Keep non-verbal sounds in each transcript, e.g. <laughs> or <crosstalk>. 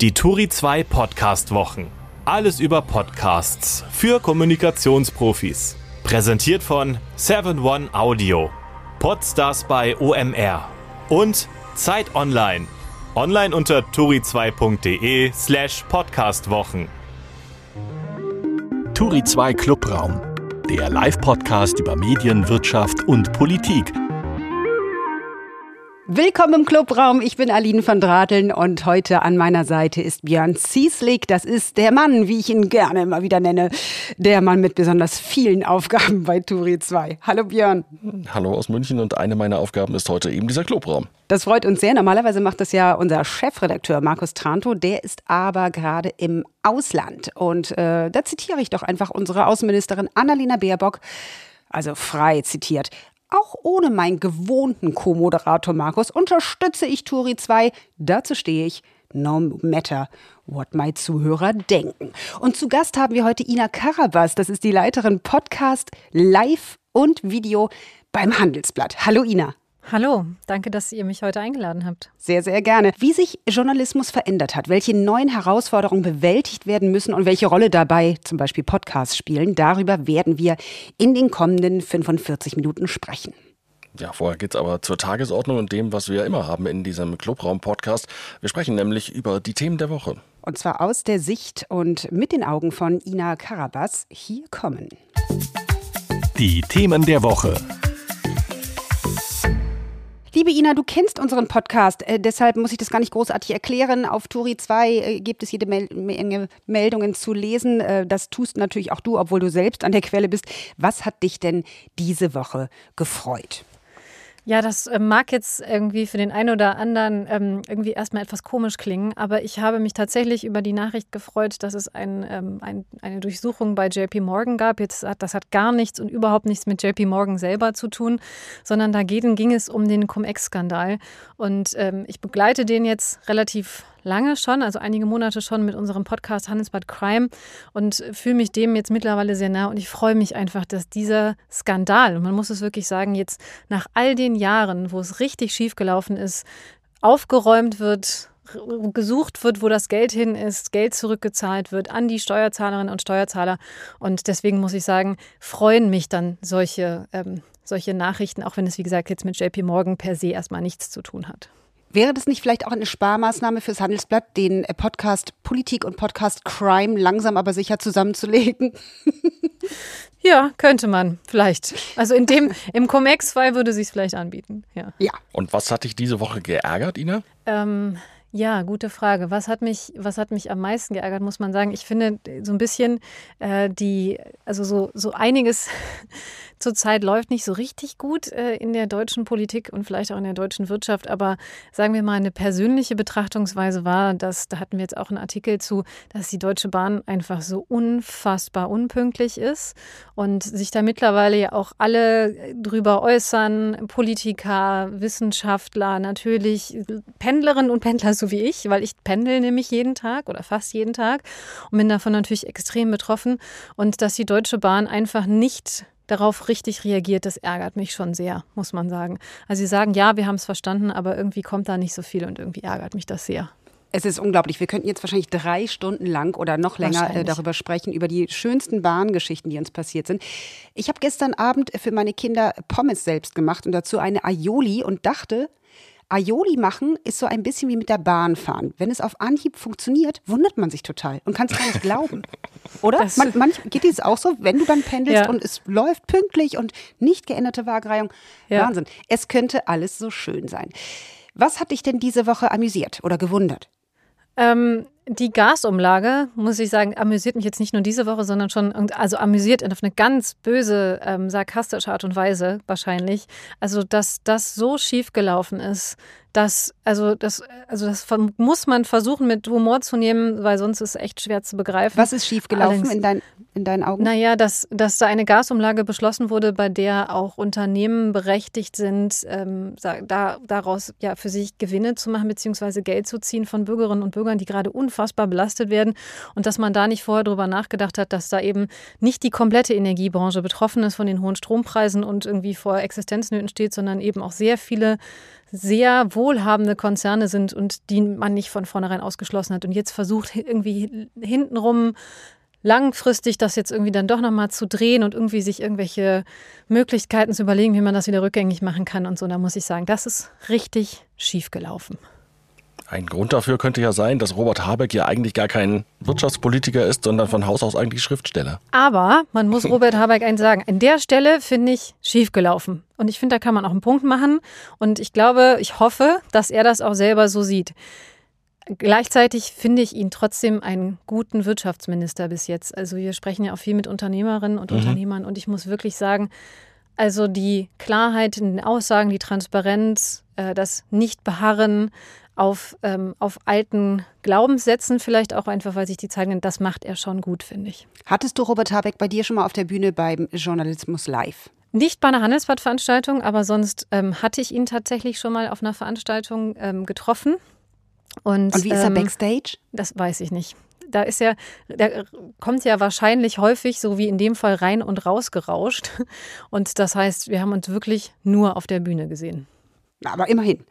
Die Turi 2 Podcast Wochen. Alles über Podcasts für Kommunikationsprofis. Präsentiert von 7one Audio. Podstars bei OMR. Und Zeit Online. Online unter turi2.de slash podcastwochen. Turi 2 Clubraum. Der Live-Podcast über Medien, Wirtschaft und Politik – Willkommen im Clubraum. Ich bin Aline von Drateln und heute an meiner Seite ist Björn Zieslik. Das ist der Mann, wie ich ihn gerne immer wieder nenne. Der Mann mit besonders vielen Aufgaben bei Turi 2. Hallo Björn. Hallo aus München und eine meiner Aufgaben ist heute eben dieser Clubraum. Das freut uns sehr. Normalerweise macht das ja unser Chefredakteur Markus Tranto. Der ist aber gerade im Ausland. Und äh, da zitiere ich doch einfach unsere Außenministerin Annalena Baerbock also frei zitiert. Auch ohne meinen gewohnten Co-Moderator Markus unterstütze ich Turi 2. Dazu stehe ich. No matter what my Zuhörer denken. Und zu Gast haben wir heute Ina Karabas. Das ist die Leiterin Podcast, Live und Video beim Handelsblatt. Hallo Ina. Hallo, danke, dass ihr mich heute eingeladen habt. Sehr, sehr gerne. Wie sich Journalismus verändert hat, welche neuen Herausforderungen bewältigt werden müssen und welche Rolle dabei zum Beispiel Podcasts spielen, darüber werden wir in den kommenden 45 Minuten sprechen. Ja, vorher geht es aber zur Tagesordnung und dem, was wir immer haben in diesem Clubraum-Podcast. Wir sprechen nämlich über die Themen der Woche. Und zwar aus der Sicht und mit den Augen von Ina Karabas. Hier kommen. Die Themen der Woche. Liebe Ina, du kennst unseren Podcast, äh, deshalb muss ich das gar nicht großartig erklären. Auf Turi 2 äh, gibt es jede Menge Meldungen zu lesen. Äh, das tust natürlich auch du, obwohl du selbst an der Quelle bist. Was hat dich denn diese Woche gefreut? Ja, das äh, mag jetzt irgendwie für den einen oder anderen ähm, irgendwie erstmal etwas komisch klingen, aber ich habe mich tatsächlich über die Nachricht gefreut, dass es ein, ähm, ein, eine Durchsuchung bei JP Morgan gab. Jetzt hat, das hat gar nichts und überhaupt nichts mit JP Morgan selber zu tun, sondern da ging, ging es um den Cum-Ex-Skandal. Und ähm, ich begleite den jetzt relativ lange schon, also einige Monate schon mit unserem Podcast Handelsbad Crime und fühle mich dem jetzt mittlerweile sehr nah und ich freue mich einfach, dass dieser Skandal, und man muss es wirklich sagen, jetzt nach all den Jahren, wo es richtig schief gelaufen ist, aufgeräumt wird, gesucht wird, wo das Geld hin ist, Geld zurückgezahlt wird an die Steuerzahlerinnen und Steuerzahler. Und deswegen muss ich sagen, freuen mich dann solche, ähm, solche Nachrichten, auch wenn es, wie gesagt, jetzt mit JP Morgan per se erstmal nichts zu tun hat. Wäre das nicht vielleicht auch eine Sparmaßnahme fürs Handelsblatt, den Podcast Politik und Podcast Crime langsam aber sicher zusammenzulegen? <laughs> Ja, könnte man vielleicht. Also in dem, <laughs> im Comex-Fall würde sich vielleicht anbieten. Ja. ja. Und was hat dich diese Woche geärgert, Ina? Ähm, ja, gute Frage. Was hat mich, was hat mich am meisten geärgert, muss man sagen? Ich finde so ein bisschen äh, die, also so, so einiges <laughs> zurzeit läuft nicht so richtig gut äh, in der deutschen Politik und vielleicht auch in der deutschen Wirtschaft. Aber sagen wir mal, eine persönliche Betrachtungsweise war, dass, da hatten wir jetzt auch einen Artikel zu, dass die Deutsche Bahn einfach so unfassbar unpünktlich ist und sich da mittlerweile ja auch alle drüber äußern, Politiker, Wissenschaftler, natürlich Pendlerinnen und Pendler so wie ich, weil ich pendel nämlich jeden Tag oder fast jeden Tag und bin davon natürlich extrem betroffen. Und dass die Deutsche Bahn einfach nicht darauf richtig reagiert, das ärgert mich schon sehr, muss man sagen. Also sie sagen, ja, wir haben es verstanden, aber irgendwie kommt da nicht so viel und irgendwie ärgert mich das sehr. Es ist unglaublich. Wir könnten jetzt wahrscheinlich drei Stunden lang oder noch länger äh, darüber sprechen, über die schönsten Bahngeschichten, die uns passiert sind. Ich habe gestern Abend für meine Kinder Pommes selbst gemacht und dazu eine Aioli und dachte, Aioli machen ist so ein bisschen wie mit der Bahn fahren. Wenn es auf Anhieb funktioniert, wundert man sich total und kann es gar nicht glauben. <laughs> Oder? Man, manch, geht es auch so, wenn du dann pendelst ja. und es läuft pünktlich und nicht geänderte Waagreihung? Ja. Wahnsinn. Es könnte alles so schön sein. Was hat dich denn diese Woche amüsiert oder gewundert? Ähm, die Gasumlage, muss ich sagen, amüsiert mich jetzt nicht nur diese Woche, sondern schon, also amüsiert auf eine ganz böse, ähm, sarkastische Art und Weise wahrscheinlich. Also, dass das so schief gelaufen ist, dass, also das, also das muss man versuchen mit Humor zu nehmen, weil sonst ist es echt schwer zu begreifen. Was ist schiefgelaufen in, dein, in deinen Augen? Naja, dass, dass da eine Gasumlage beschlossen wurde, bei der auch Unternehmen berechtigt sind, ähm, da, daraus ja für sich Gewinne zu machen, beziehungsweise Geld zu ziehen von Bürgerinnen und Bürgern, die gerade unfassbar unfassbar belastet werden und dass man da nicht vorher drüber nachgedacht hat, dass da eben nicht die komplette Energiebranche betroffen ist von den hohen Strompreisen und irgendwie vor Existenznöten steht, sondern eben auch sehr viele sehr wohlhabende Konzerne sind und die man nicht von vornherein ausgeschlossen hat und jetzt versucht irgendwie hintenrum langfristig das jetzt irgendwie dann doch nochmal zu drehen und irgendwie sich irgendwelche Möglichkeiten zu überlegen, wie man das wieder rückgängig machen kann und so. Da muss ich sagen, das ist richtig schief gelaufen. Ein Grund dafür könnte ja sein, dass Robert Habeck ja eigentlich gar kein Wirtschaftspolitiker ist, sondern von Haus aus eigentlich Schriftsteller. Aber man muss <laughs> Robert Habeck eins sagen. An der Stelle finde ich schiefgelaufen. Und ich finde, da kann man auch einen Punkt machen. Und ich glaube, ich hoffe, dass er das auch selber so sieht. Gleichzeitig finde ich ihn trotzdem einen guten Wirtschaftsminister bis jetzt. Also wir sprechen ja auch viel mit Unternehmerinnen und mhm. Unternehmern und ich muss wirklich sagen, also die Klarheit in den Aussagen, die Transparenz, äh, das Nicht-Beharren auf, ähm, auf alten Glaubenssätzen, vielleicht auch einfach, weil sich die zeigen, das macht er schon gut, finde ich. Hattest du Robert Habeck bei dir schon mal auf der Bühne beim Journalismus Live? Nicht bei einer Handelsblatt-Veranstaltung, aber sonst ähm, hatte ich ihn tatsächlich schon mal auf einer Veranstaltung ähm, getroffen. Und, Und wie ist er ähm, backstage? Das weiß ich nicht. Da ist ja, der kommt ja wahrscheinlich häufig, so wie in dem Fall, rein und raus gerauscht. Und das heißt, wir haben uns wirklich nur auf der Bühne gesehen. Aber immerhin.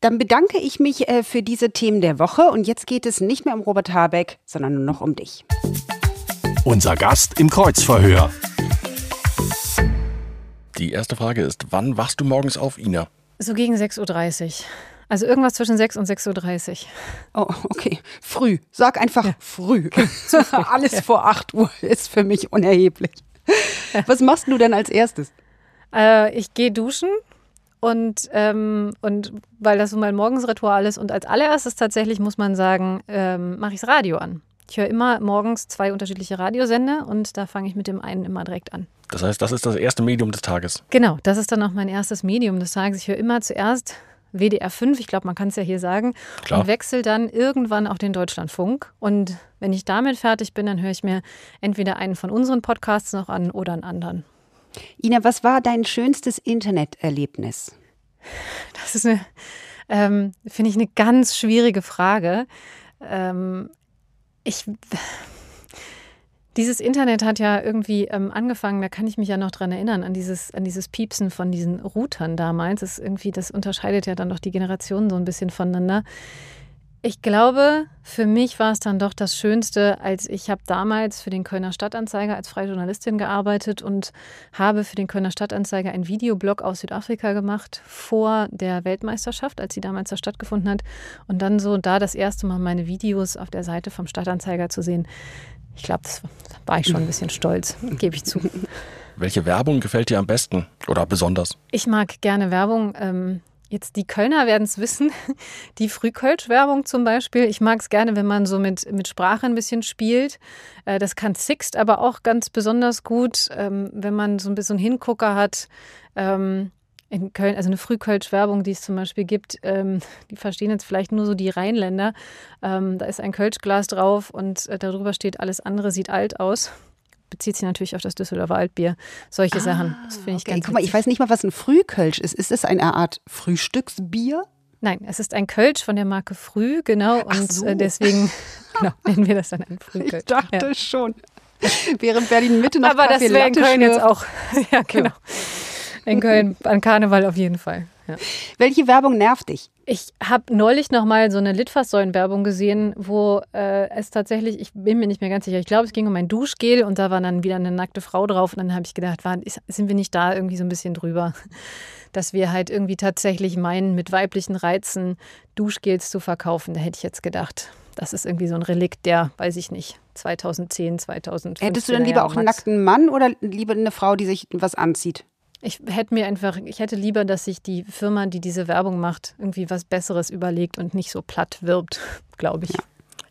Dann bedanke ich mich äh, für diese Themen der Woche und jetzt geht es nicht mehr um Robert Habeck, sondern nur noch um dich. Unser Gast im Kreuzverhör. Die erste Frage ist, wann wachst du morgens auf, Ina? So gegen 6.30 Uhr. Also irgendwas zwischen 6 und 6.30 Uhr. Oh, okay. Früh. Sag einfach ja. früh. <laughs> <laughs> früh. Alles ja. vor 8 Uhr ist für mich unerheblich. Was machst du denn als erstes? Äh, ich gehe duschen und, ähm, und weil das so mein Morgensritual ist. Und als allererstes tatsächlich muss man sagen, ähm, mache ich das Radio an. Ich höre immer morgens zwei unterschiedliche Radiosender und da fange ich mit dem einen immer direkt an. Das heißt, das ist das erste Medium des Tages. Genau, das ist dann auch mein erstes Medium des Tages. Ich höre immer zuerst WDR 5, ich glaube, man kann es ja hier sagen, Klar. und wechsle dann irgendwann auch den Deutschlandfunk. Und wenn ich damit fertig bin, dann höre ich mir entweder einen von unseren Podcasts noch an oder einen anderen. Ina, was war dein schönstes Interneterlebnis? Das ist eine, ähm, finde ich, eine ganz schwierige Frage. Ähm, ich dieses Internet hat ja irgendwie ähm, angefangen, da kann ich mich ja noch dran erinnern, an dieses, an dieses Piepsen von diesen Routern damals. Das, irgendwie, das unterscheidet ja dann doch die Generationen so ein bisschen voneinander. Ich glaube, für mich war es dann doch das Schönste, als ich habe damals für den Kölner Stadtanzeiger als freie Journalistin gearbeitet und habe für den Kölner Stadtanzeiger einen Videoblog aus Südafrika gemacht vor der Weltmeisterschaft, als sie damals da stattgefunden hat. Und dann so da das erste Mal meine Videos auf der Seite vom Stadtanzeiger zu sehen. Ich glaube, das war ich schon ein bisschen stolz, <laughs> gebe ich zu. Welche Werbung gefällt dir am besten oder besonders? Ich mag gerne Werbung. Ähm, jetzt die Kölner werden es wissen. <laughs> Die Frühkölsch-Werbung zum Beispiel. Ich mag es gerne, wenn man so mit, mit Sprache ein bisschen spielt. Äh, das kann Sixt aber auch ganz besonders gut, ähm, wenn man so ein bisschen Hingucker hat. Ähm, in Köln, also eine Frühkölsch-Werbung, die es zum Beispiel gibt, ähm, die verstehen jetzt vielleicht nur so die Rheinländer. Ähm, da ist ein Kölschglas drauf und äh, darüber steht, alles andere sieht alt aus. Bezieht sich natürlich auf das Düsseldorfer Altbier. Solche ah, Sachen. Das finde ich okay. ganz Guck mal, ich weiß nicht mal, was ein Frühkölsch ist. Ist es eine Art Frühstücksbier? Nein, es ist ein Kölsch von der Marke Früh, genau. und äh, so. deswegen <laughs> genau, nennen wir das dann ein Frühkölsch. Ich dachte ja. schon. Während Berlin Mitte noch Aber Kaffee das wäre in Köln jetzt auch. <laughs> ja, genau. Ja. In Köln an Karneval auf jeden Fall. Ja. Welche Werbung nervt dich? Ich habe neulich noch mal so eine Litfaßsäulen-Werbung gesehen, wo äh, es tatsächlich, ich bin mir nicht mehr ganz sicher, ich glaube, es ging um ein Duschgel und da war dann wieder eine nackte Frau drauf und dann habe ich gedacht, war, sind wir nicht da irgendwie so ein bisschen drüber, <laughs> dass wir halt irgendwie tatsächlich meinen, mit weiblichen Reizen Duschgels zu verkaufen. Da hätte ich jetzt gedacht, das ist irgendwie so ein Relikt der, weiß ich nicht, 2010, 2015. Hättest du dann lieber auch einen nackten Mann oder lieber eine Frau, die sich was anzieht? Ich hätte mir einfach, ich hätte lieber, dass sich die Firma, die diese Werbung macht, irgendwie was Besseres überlegt und nicht so platt wirbt, <laughs> glaube ich.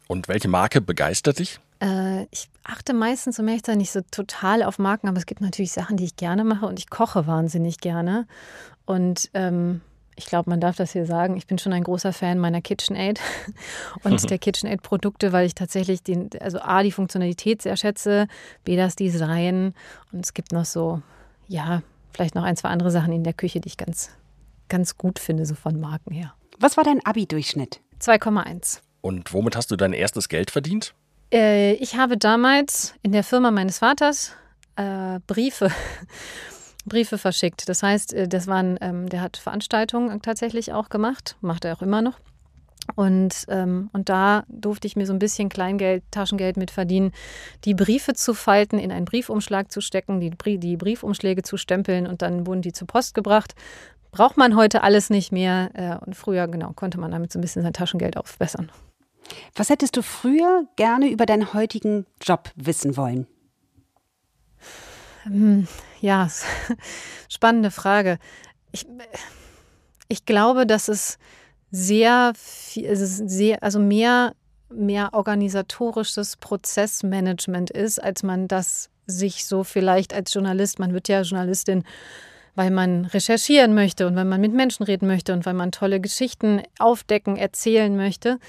Und welche Marke begeistert dich? Äh, ich achte meistens, um ehrlich zu sein, nicht so total auf Marken, aber es gibt natürlich Sachen, die ich gerne mache und ich koche wahnsinnig gerne. Und ähm, ich glaube, man darf das hier sagen, ich bin schon ein großer Fan meiner KitchenAid <laughs> und der <laughs> KitchenAid-Produkte, weil ich tatsächlich den, also A, die Funktionalität sehr schätze, B, das Design und es gibt noch so, ja, vielleicht noch ein, zwei andere Sachen in der Küche, die ich ganz, ganz gut finde, so von Marken her. Was war dein Abi-Durchschnitt? 2,1. Und womit hast du dein erstes Geld verdient? Äh, ich habe damals in der Firma meines Vaters äh, Briefe. <laughs> Briefe verschickt. Das heißt, äh, das waren, ähm, der hat Veranstaltungen tatsächlich auch gemacht, macht er auch immer noch. Und, ähm, und da durfte ich mir so ein bisschen Kleingeld, Taschengeld mit verdienen, die Briefe zu falten, in einen Briefumschlag zu stecken, die, die Briefumschläge zu stempeln und dann wurden die zur Post gebracht. Braucht man heute alles nicht mehr. Äh, und früher, genau, konnte man damit so ein bisschen sein Taschengeld aufbessern. Was hättest du früher gerne über deinen heutigen Job wissen wollen? Hm, ja, <laughs> spannende Frage. Ich, ich glaube, dass es sehr viel, sehr, also mehr, mehr organisatorisches Prozessmanagement ist, als man das sich so vielleicht als Journalist, man wird ja Journalistin, weil man recherchieren möchte und weil man mit Menschen reden möchte und weil man tolle Geschichten aufdecken, erzählen möchte.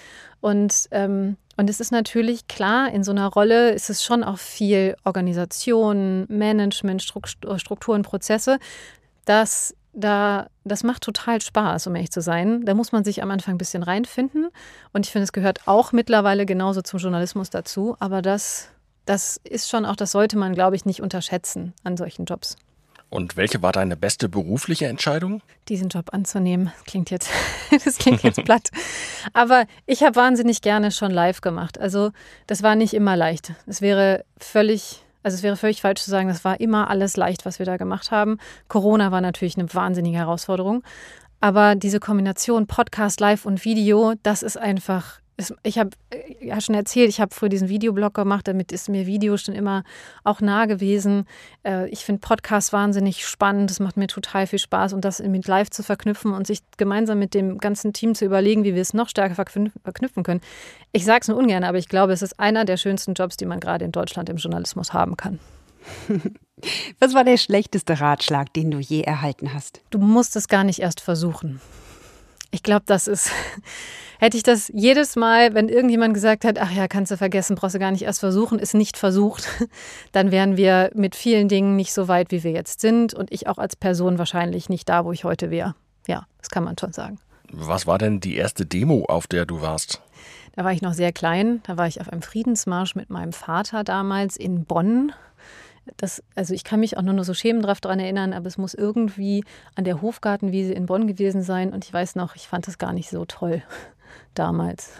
Und, ähm, und es ist natürlich klar, in so einer Rolle ist es schon auch viel Organisation, Management, Strukturen, Prozesse. Das da, das macht total Spaß, um ehrlich zu sein. Da muss man sich am Anfang ein bisschen reinfinden. Und ich finde, es gehört auch mittlerweile genauso zum Journalismus dazu. Aber das, das ist schon auch, das sollte man, glaube ich, nicht unterschätzen an solchen Jobs. Und welche war deine beste berufliche Entscheidung? Diesen Job anzunehmen. <laughs> Das klingt jetzt, das klingt jetzt platt. Aber ich habe wahnsinnig gerne schon live gemacht. Also das war nicht immer leicht. Es wäre völlig also es wäre völlig falsch zu sagen, das war immer alles leicht, was wir da gemacht haben. Corona war natürlich eine wahnsinnige Herausforderung. Aber diese Kombination Podcast, Live und Video, das ist einfach ich habe äh, ja schon erzählt, ich habe früher diesen Videoblog gemacht, damit ist mir Video schon immer auch nah gewesen. Äh, ich finde Podcasts wahnsinnig spannend, es macht mir total viel Spaß und das mit live zu verknüpfen und sich gemeinsam mit dem ganzen Team zu überlegen, wie wir es noch stärker verknüpfen können. Ich sage es nur ungern, aber ich glaube, es ist einer der schönsten Jobs, die man gerade in Deutschland im Journalismus haben kann. <laughs> Was war der schlechteste Ratschlag, den du je erhalten hast? Du musst es gar nicht erst versuchen. Ich glaube, das ist <laughs> Hätte ich das jedes Mal, wenn irgendjemand gesagt hat, ach ja, kannst du vergessen, brauchst du gar nicht erst versuchen, ist nicht versucht, <laughs> dann wären wir mit vielen Dingen nicht so weit, wie wir jetzt sind und ich auch als Person wahrscheinlich nicht da, wo ich heute wäre. Ja, das kann man schon sagen. Was war denn die erste Demo, auf der du warst? Da war ich noch sehr klein. Da war ich auf einem Friedensmarsch mit meinem Vater damals in Bonn. Das, also ich kann mich auch nur noch so schämend daran erinnern, aber es muss irgendwie an der Hofgartenwiese in Bonn gewesen sein. Und ich weiß noch, ich fand das gar nicht so toll <laughs> damals.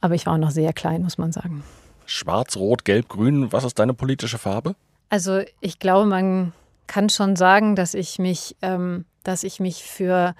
Aber ich war auch noch sehr klein, muss man sagen. Schwarz, Rot, Gelb, Grün, was ist deine politische Farbe? Also ich glaube, man kann schon sagen, dass ich mich, ähm, dass ich mich für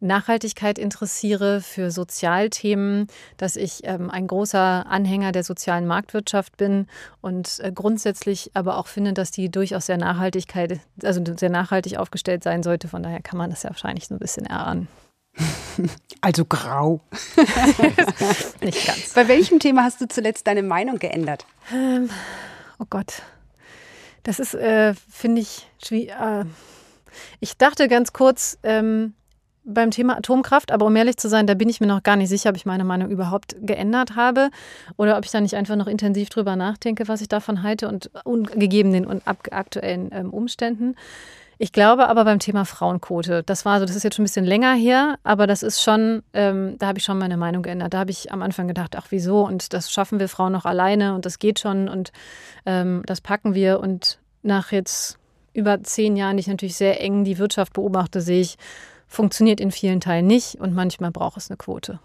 Nachhaltigkeit interessiere, für Sozialthemen, dass ich ähm, ein großer Anhänger der sozialen Marktwirtschaft bin und äh, grundsätzlich aber auch finde, dass die durchaus sehr Nachhaltigkeit, also sehr nachhaltig aufgestellt sein sollte. Von daher kann man das ja wahrscheinlich so ein bisschen erahnen. <laughs> Also grau. <laughs> Nicht ganz. Bei welchem Thema hast du zuletzt deine Meinung geändert? Ähm, oh Gott. Das ist, äh, finde ich, schwierig. Äh, ich dachte ganz kurz ähm, beim Thema Atomkraft, aber um ehrlich zu sein, da bin ich mir noch gar nicht sicher, ob ich meine Meinung überhaupt geändert habe oder ob ich da nicht einfach noch intensiv drüber nachdenke, was ich davon halte und, und gegeben den und aktuellen ähm, Umständen. Ich glaube aber beim Thema Frauenquote, das war so, das ist jetzt schon ein bisschen länger her, aber das ist schon, ähm, da habe ich schon meine Meinung geändert. Da habe ich am Anfang gedacht, ach wieso und das schaffen wir Frauen noch alleine und das geht schon und ähm, das packen wir. Und nach jetzt über zehn Jahren, die ich natürlich sehr eng die Wirtschaft beobachte, sehe ich, funktioniert in vielen Teilen nicht und manchmal braucht es eine Quote.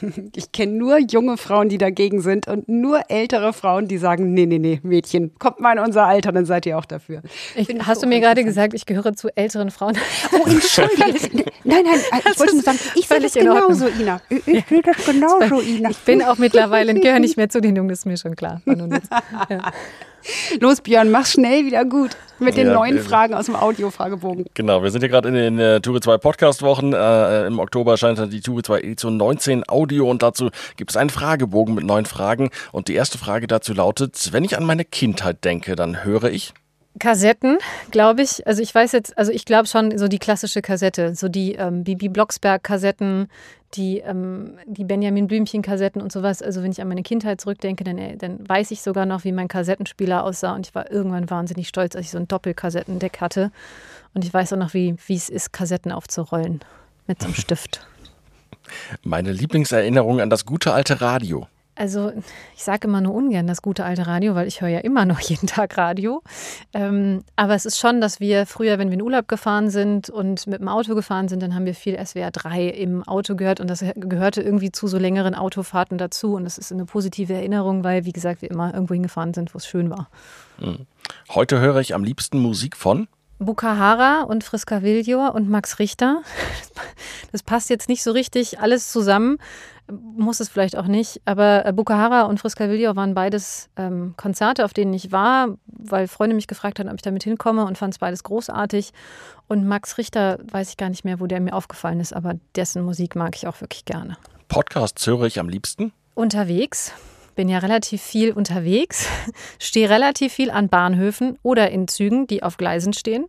<laughs> Ich kenne nur junge Frauen, die dagegen sind und nur ältere Frauen, die sagen, nee, nee, nee, Mädchen, kommt mal in unser Alter, dann seid ihr auch dafür. Ich, hast du mir gerade gesagt, ich gehöre zu älteren Frauen? <laughs> Oh, entschuldige. nein, nein, ich wollte nur sagen, ich sehe das genauso, Ina. Ich, ich sehe das genauso, Ina. Ich bin auch mittlerweile, gehöre nicht mehr zu den Jungen, das ist mir schon klar. <laughs> Ja. Los, Björn, mach schnell wieder gut mit den ja, neuen Fragen aus dem Audio-Fragebogen. Genau, wir sind ja gerade in den äh, Tube 2 Podcast-Wochen. Äh, Im Oktober erscheint dann die Tube 2 Edition 19 Audio und dazu gibt es einen Fragebogen mit neun Fragen. Und die erste Frage dazu lautet: Wenn ich an meine Kindheit denke, dann höre ich. Kassetten, glaube ich. Also ich weiß jetzt, also ich glaube schon so die klassische Kassette, so die ähm, Bibi Blocksberg-Kassetten, die, ähm, die Benjamin Blümchen-Kassetten und sowas. Also wenn ich an meine Kindheit zurückdenke, dann, äh, dann weiß ich sogar noch, wie mein Kassettenspieler aussah. Und ich war irgendwann wahnsinnig stolz, als ich so ein Doppelkassettendeck hatte. Und ich weiß auch noch, wie es ist, Kassetten aufzurollen mit so einem Stift. <laughs> Meine Lieblingserinnerung an das gute alte Radio. Also ich sage immer nur ungern das gute alte Radio, weil ich höre ja immer noch <laughs> jeden Tag Radio. Ähm, aber es ist schon, dass wir früher, wenn wir in Urlaub gefahren sind und mit dem Auto gefahren sind, dann haben wir viel SWR 3 im Auto gehört und das gehörte irgendwie zu so längeren Autofahrten dazu. Und das ist eine positive Erinnerung, weil, wie gesagt, wir immer irgendwo hingefahren sind, wo es schön war. Hm. Heute höre ich am liebsten Musik von Bukahara und Friska Viljor und Max Richter. <laughs> Das passt jetzt nicht so richtig alles zusammen, muss es vielleicht auch nicht. Aber äh, Bukahara und Friska Viljor waren beides ähm, Konzerte, auf denen ich war, weil Freunde mich gefragt haben, ob ich damit hinkomme und fand es beides großartig. Und Max Richter weiß ich gar nicht mehr, wo der mir aufgefallen ist, aber dessen Musik mag ich auch wirklich gerne. Podcasts höre ich am liebsten? Unterwegs bin ja relativ viel unterwegs, <laughs> stehe relativ viel an Bahnhöfen oder in Zügen, die auf Gleisen stehen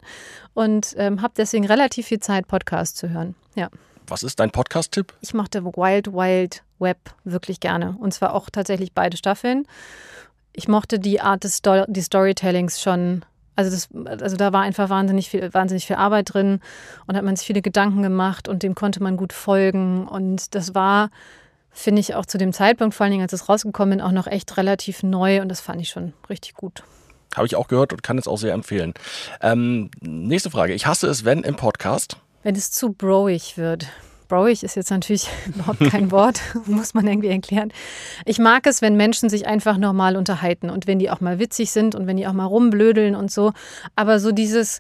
und ähm, habe deswegen relativ viel Zeit, Podcasts zu hören. Ja. Was ist dein Podcast-Tipp? Ich mochte Wild Wild Web wirklich gerne und zwar auch tatsächlich beide Staffeln. Ich mochte die Art des Sto die Storytellings schon also, das, also da war einfach wahnsinnig viel, wahnsinnig viel Arbeit drin und hat man sich viele Gedanken gemacht und dem konnte man gut folgen. Und das war finde ich auch zu dem Zeitpunkt, vor allen Dingen als es rausgekommen bin, auch noch echt relativ neu und das fand ich schon richtig gut. Habe ich auch gehört und kann es auch sehr empfehlen. Ähm, nächste Frage. Ich hasse es, wenn im Podcast. Wenn es zu broig wird. Broig ist jetzt natürlich <laughs> überhaupt kein Wort, <laughs> muss man irgendwie erklären. Ich mag es, wenn Menschen sich einfach normal unterhalten und wenn die auch mal witzig sind und wenn die auch mal rumblödeln und so. Aber so dieses,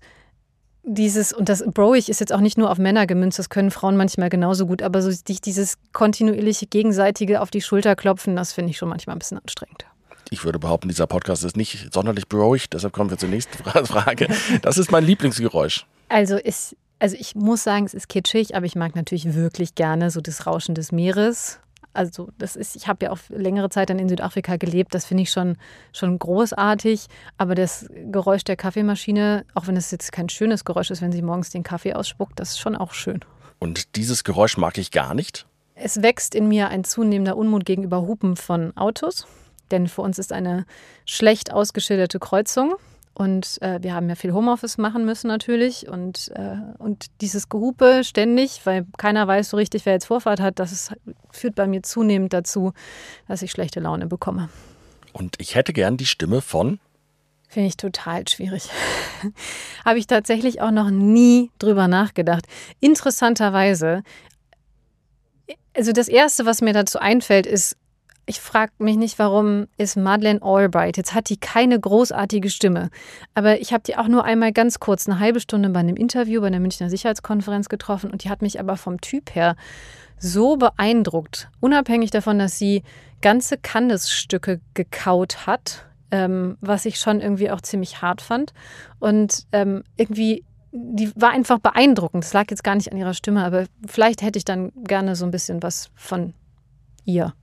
dieses, und das Broig ist jetzt auch nicht nur auf Männer gemünzt, das können Frauen manchmal genauso gut, aber so dieses kontinuierliche gegenseitige auf die Schulter klopfen, das finde ich schon manchmal ein bisschen anstrengend. Ich würde behaupten, dieser Podcast ist nicht sonderlich broig, deshalb kommen wir zur nächsten <laughs> Frage. Das ist mein Lieblingsgeräusch. Also ist, also ich muss sagen, es ist kitschig, aber ich mag natürlich wirklich gerne so das Rauschen des Meeres also das ist, ich habe ja auch längere Zeit dann in Südafrika gelebt, das finde ich schon, schon großartig. Aber das Geräusch der Kaffeemaschine, auch wenn es jetzt kein schönes Geräusch ist, wenn sie morgens den Kaffee ausspuckt, das ist schon auch schön. Und dieses Geräusch mag ich gar nicht? Es wächst in mir ein zunehmender Unmut gegenüber Hupen von Autos. Denn für uns ist eine schlecht ausgeschilderte Kreuzung und äh, wir haben ja viel Homeoffice machen müssen natürlich. Und, äh, und dieses Gehupe ständig, weil keiner weiß so richtig, wer jetzt Vorfahrt hat, das ist, führt bei mir zunehmend dazu, dass ich schlechte Laune bekomme. Und ich hätte gern die Stimme von? Finde ich total schwierig. <laughs> Habe ich tatsächlich auch noch nie drüber nachgedacht. Interessanterweise, also das Erste, was mir dazu einfällt, ist ich frage mich nicht, warum ist Madeleine Albright. Jetzt hat die keine großartige Stimme. Aber ich habe die auch nur einmal ganz kurz, eine halbe Stunde bei einem Interview bei der Münchner Sicherheitskonferenz getroffen und die hat mich aber vom Typ her so beeindruckt. Unabhängig davon, dass sie ganze Candice-Stücke gekaut hat, ähm, was ich schon irgendwie auch ziemlich hart fand. Und ähm, irgendwie die war einfach beeindruckend. Das lag jetzt gar nicht an ihrer Stimme, aber vielleicht hätte ich dann gerne so ein bisschen was von ihr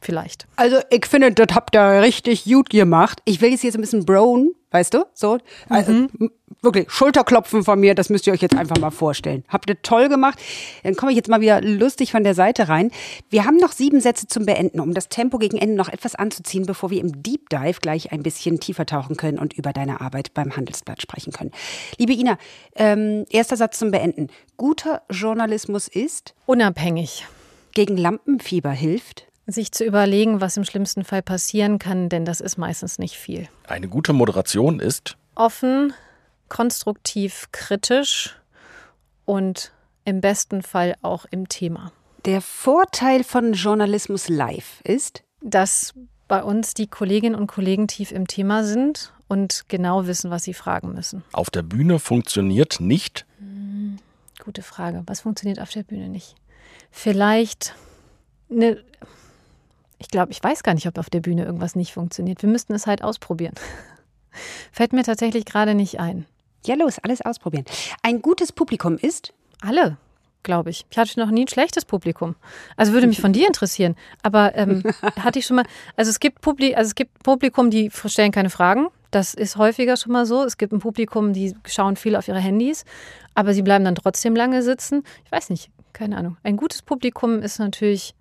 vielleicht. Also ich finde, das habt ihr richtig gut gemacht. Ich will jetzt jetzt ein bisschen brown, weißt du? So, also, mhm. wirklich Schulterklopfen von mir, das müsst ihr euch jetzt einfach mal vorstellen. Habt ihr toll gemacht. Dann komme ich jetzt mal wieder lustig von der Seite rein. Wir haben noch sieben Sätze zum Beenden, um das Tempo gegen Ende noch etwas anzuziehen, bevor wir im Deep Dive gleich ein bisschen tiefer tauchen können und über deine Arbeit beim Handelsblatt sprechen können. Liebe Ina, ähm, erster Satz zum Beenden. Guter Journalismus ist unabhängig. Gegen Lampenfieber hilft sich zu überlegen, was im schlimmsten Fall passieren kann, denn das ist meistens nicht viel. Eine gute Moderation ist offen, konstruktiv, kritisch und im besten Fall auch im Thema. Der Vorteil von Journalismus live ist, dass bei uns die Kolleginnen und Kollegen tief im Thema sind und genau wissen, was sie fragen müssen. Auf der Bühne funktioniert nicht? Hm, gute Frage. Was funktioniert auf der Bühne nicht? Vielleicht eine ich glaube, ich weiß gar nicht, ob auf der Bühne irgendwas nicht funktioniert. Wir müssten es halt ausprobieren. <laughs> Fällt mir tatsächlich gerade nicht ein. Ja, los, alles ausprobieren. Ein gutes Publikum ist? Alle, glaube ich. Ich hatte noch nie ein schlechtes Publikum. Also würde mich von dir interessieren. Aber ähm, <laughs> hatte ich schon mal, also es gibt Publi also es gibt Publikum, die stellen keine Fragen. Das ist häufiger schon mal so. Es gibt ein Publikum, die schauen viel auf ihre Handys, aber sie bleiben dann trotzdem lange sitzen. Ich weiß nicht, keine Ahnung. Ein gutes Publikum ist natürlich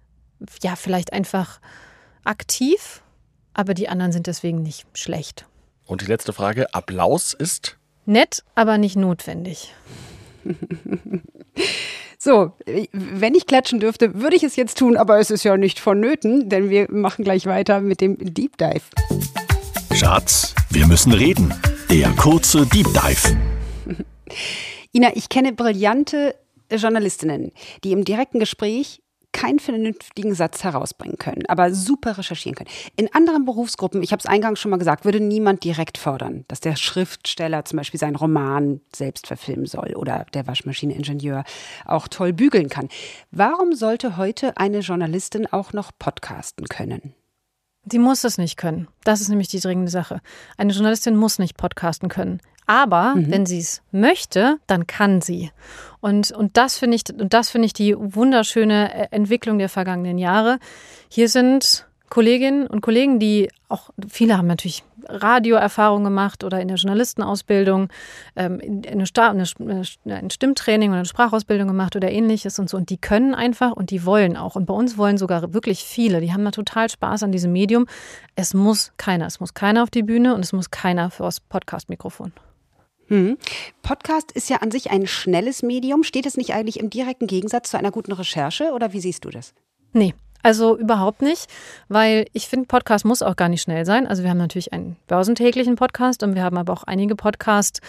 ja, vielleicht einfach aktiv, aber die anderen sind deswegen nicht schlecht. Und die letzte Frage: Applaus ist? Nett, aber nicht notwendig. <laughs> So, wenn ich klatschen dürfte, würde ich es jetzt tun, aber es ist ja nicht vonnöten, denn wir machen gleich weiter mit dem Deep Dive. Schatz, wir müssen reden. Der kurze Deep Dive. <laughs> Ina, ich kenne brillante Journalistinnen, die im direkten Gespräch keinen vernünftigen Satz herausbringen können, aber super recherchieren können. In anderen Berufsgruppen, ich habe es eingangs schon mal gesagt, würde niemand direkt fordern, dass der Schriftsteller zum Beispiel seinen Roman selbst verfilmen soll oder der Waschmaschineningenieur auch toll bügeln kann. Warum sollte heute eine Journalistin auch noch podcasten können? Die muss es nicht können. Das ist nämlich die dringende Sache. Eine Journalistin muss nicht podcasten können. Aber mhm. wenn sie es möchte, dann kann sie. Und, und das finde ich, und das finde ich die wunderschöne äh, Entwicklung der vergangenen Jahre. Hier sind Kolleginnen und Kollegen, die auch, viele haben natürlich Radioerfahrung gemacht oder in der Journalistenausbildung, ähm, eine, eine, ein Stimmtraining oder eine Sprachausbildung gemacht oder ähnliches und so. Und die können einfach und die wollen auch. Und bei uns wollen sogar wirklich viele. Die haben da total Spaß an diesem Medium. Es muss keiner. Es muss keiner auf die Bühne und es muss keiner fürs Podcast-Mikrofon. Hm. Podcast ist ja an sich ein schnelles Medium. Steht es nicht eigentlich im direkten Gegensatz zu einer guten Recherche oder wie siehst du das? Nee, also überhaupt nicht, weil ich finde, Podcast muss auch gar nicht schnell sein. Also wir haben natürlich einen börsentäglichen Podcast und wir haben aber auch einige Podcasts,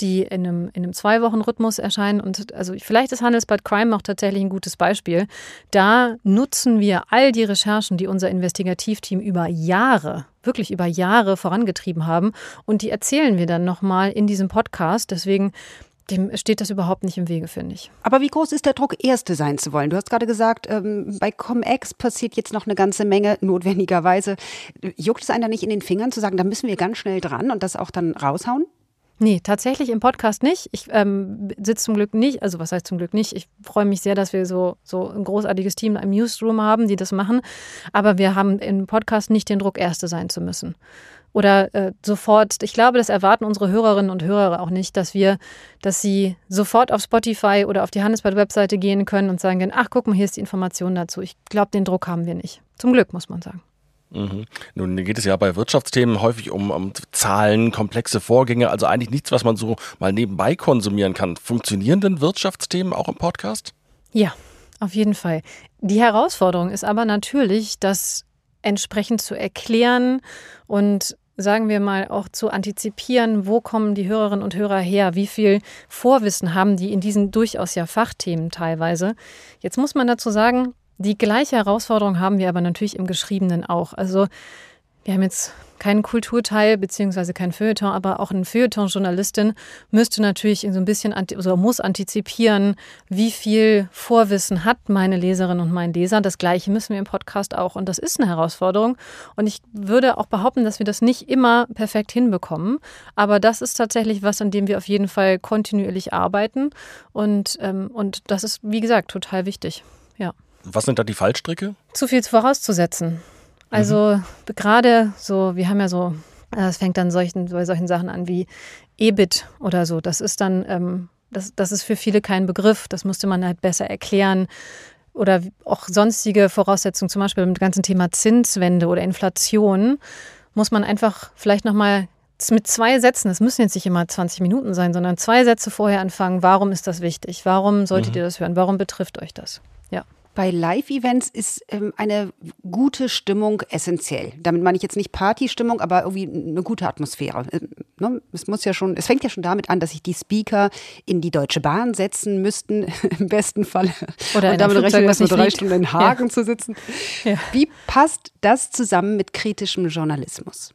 die in einem, in einem Zwei-Wochen-Rhythmus erscheinen. Und also vielleicht ist Handelsblatt Crime auch tatsächlich ein gutes Beispiel. Da nutzen wir all die Recherchen, die unser Investigativteam über Jahre wirklich über Jahre vorangetrieben haben. Und die erzählen wir dann nochmal in diesem Podcast. Deswegen dem steht das überhaupt nicht im Wege, finde ich. Aber wie groß ist der Druck, Erste sein zu wollen? Du hast gerade gesagt, ähm, bei ComEx passiert jetzt noch eine ganze Menge, <laughs> notwendigerweise. Juckt es einen da nicht in den Fingern zu sagen, da müssen wir ganz schnell dran und das auch dann raushauen? Nee, tatsächlich im Podcast nicht. Ich ähm, sitze zum Glück nicht, also was heißt zum Glück nicht? Ich freue mich sehr, dass wir so, so ein großartiges Team im Newsroom haben, die das machen. Aber wir haben im Podcast nicht den Druck, Erste sein zu müssen oder äh, sofort, ich glaube, das erwarten unsere Hörerinnen und Hörer auch nicht, dass wir, dass sie sofort auf Spotify oder auf die Handelsblatt-Webseite gehen können und sagen können, ach, guck mal, hier ist die Information dazu. Ich glaube, den Druck haben wir nicht. Zum Glück, muss man sagen. Mhm. Nun geht es ja bei Wirtschaftsthemen häufig um, um, Zahlen, komplexe Vorgänge, also eigentlich nichts, was man so mal nebenbei konsumieren kann. Funktionieren denn Wirtschaftsthemen auch im Podcast? Ja, auf jeden Fall. Die Herausforderung ist aber natürlich, das entsprechend zu erklären und sagen wir mal, auch zu antizipieren, wo kommen die Hörerinnen und Hörer her, wie viel Vorwissen haben die in diesen durchaus ja Fachthemen teilweise. Jetzt muss man dazu sagen, die gleiche Herausforderung haben wir aber natürlich im Geschriebenen auch. Also wir haben jetzt keinen Kulturteil beziehungsweise kein Feuilleton, aber auch eine Feuilleton-Journalistin müsste natürlich so ein bisschen also muss antizipieren, wie viel Vorwissen hat meine Leserin und mein Leser. Das Gleiche müssen wir im Podcast auch und das ist eine Herausforderung. Und ich würde auch behaupten, dass wir das nicht immer perfekt hinbekommen, aber das ist tatsächlich was, an dem wir auf jeden Fall kontinuierlich arbeiten und ähm, und das ist wie gesagt total wichtig. Ja. Was sind da die Fallstricke? Zu viel vorauszusetzen. Also mhm. gerade so, wir haben ja so, es fängt dann solchen, bei solchen Sachen an wie EBIT oder so. Das ist dann, ähm, das, das ist für viele kein Begriff. Das musste man halt besser erklären. Oder auch sonstige Voraussetzungen, zum Beispiel mit dem ganzen Thema Zinswende oder Inflation, muss man einfach vielleicht nochmal mit zwei Sätzen, es müssen jetzt nicht immer 20 Minuten sein, sondern zwei Sätze vorher anfangen. Warum ist das wichtig? Warum solltet mhm. ihr das hören? Warum betrifft euch das? Bei Live-Events ist ähm, eine gute Stimmung essentiell. Damit meine ich jetzt nicht Partystimmung, aber irgendwie eine gute Atmosphäre. Ähm, ne? Es muss ja schon, es fängt ja schon damit an, dass sich die Speaker in die Deutsche Bahn setzen müssten, <laughs> im besten Fall. Oder und damit rechnen, dass nur drei Stunden in Hagen ja. zu sitzen. Ja. Wie passt das zusammen mit kritischem Journalismus?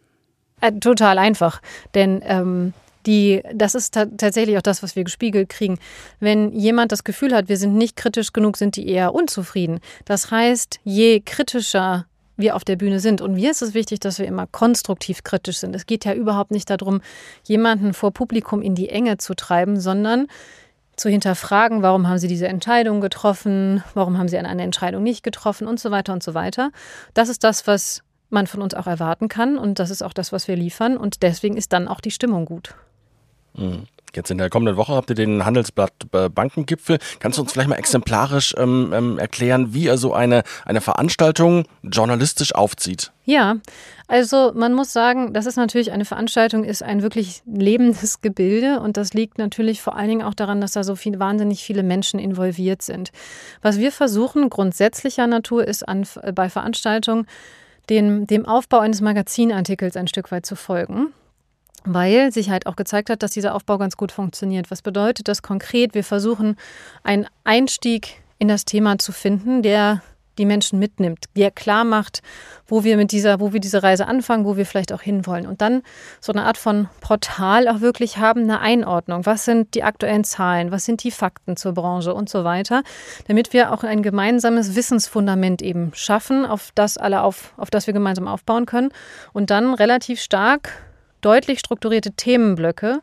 Äh, total einfach, denn ähm, die, das ist tatsächlich auch das, was wir gespiegelt kriegen. Wenn jemand das Gefühl hat, wir sind nicht kritisch genug, sind die eher unzufrieden. Das heißt, je kritischer wir auf der Bühne sind. Und mir ist es wichtig, dass wir immer konstruktiv kritisch sind. Es geht ja überhaupt nicht darum, jemanden vor Publikum in die Enge zu treiben, sondern zu hinterfragen, warum haben sie diese Entscheidung getroffen, warum haben sie eine Entscheidung nicht getroffen und so weiter und so weiter. Das ist das, was man von uns auch erwarten kann und das ist auch das, was wir liefern und deswegen ist dann auch die Stimmung gut. Mhm. Jetzt in der kommenden Woche habt ihr den Handelsblatt äh, Bankengipfel. Kannst du uns vielleicht mal exemplarisch ähm, ähm, erklären, wie er so eine, eine Veranstaltung journalistisch aufzieht? Ja, also man muss sagen, das ist natürlich eine Veranstaltung, ist ein wirklich lebendes Gebilde und das liegt natürlich vor allen Dingen auch daran, dass da so viel, wahnsinnig viele Menschen involviert sind. Was wir versuchen, grundsätzlicher Natur, ist an, bei Veranstaltungen den, dem Aufbau eines Magazinartikels ein Stück weit zu folgen weil sich halt auch gezeigt hat, dass dieser Aufbau ganz gut funktioniert. Was bedeutet das konkret? Wir versuchen einen Einstieg in das Thema zu finden, der die Menschen mitnimmt, der klar macht, wo wir mit dieser, wo wir diese Reise anfangen, wo wir vielleicht auch hinwollen. Und dann so eine Art von Portal auch wirklich haben, eine Einordnung. Was sind die aktuellen Zahlen? Was sind die Fakten zur Branche und so weiter? Damit wir auch ein gemeinsames Wissensfundament eben schaffen, auf das alle auf, auf das wir gemeinsam aufbauen können. Und dann relativ stark deutlich strukturierte Themenblöcke,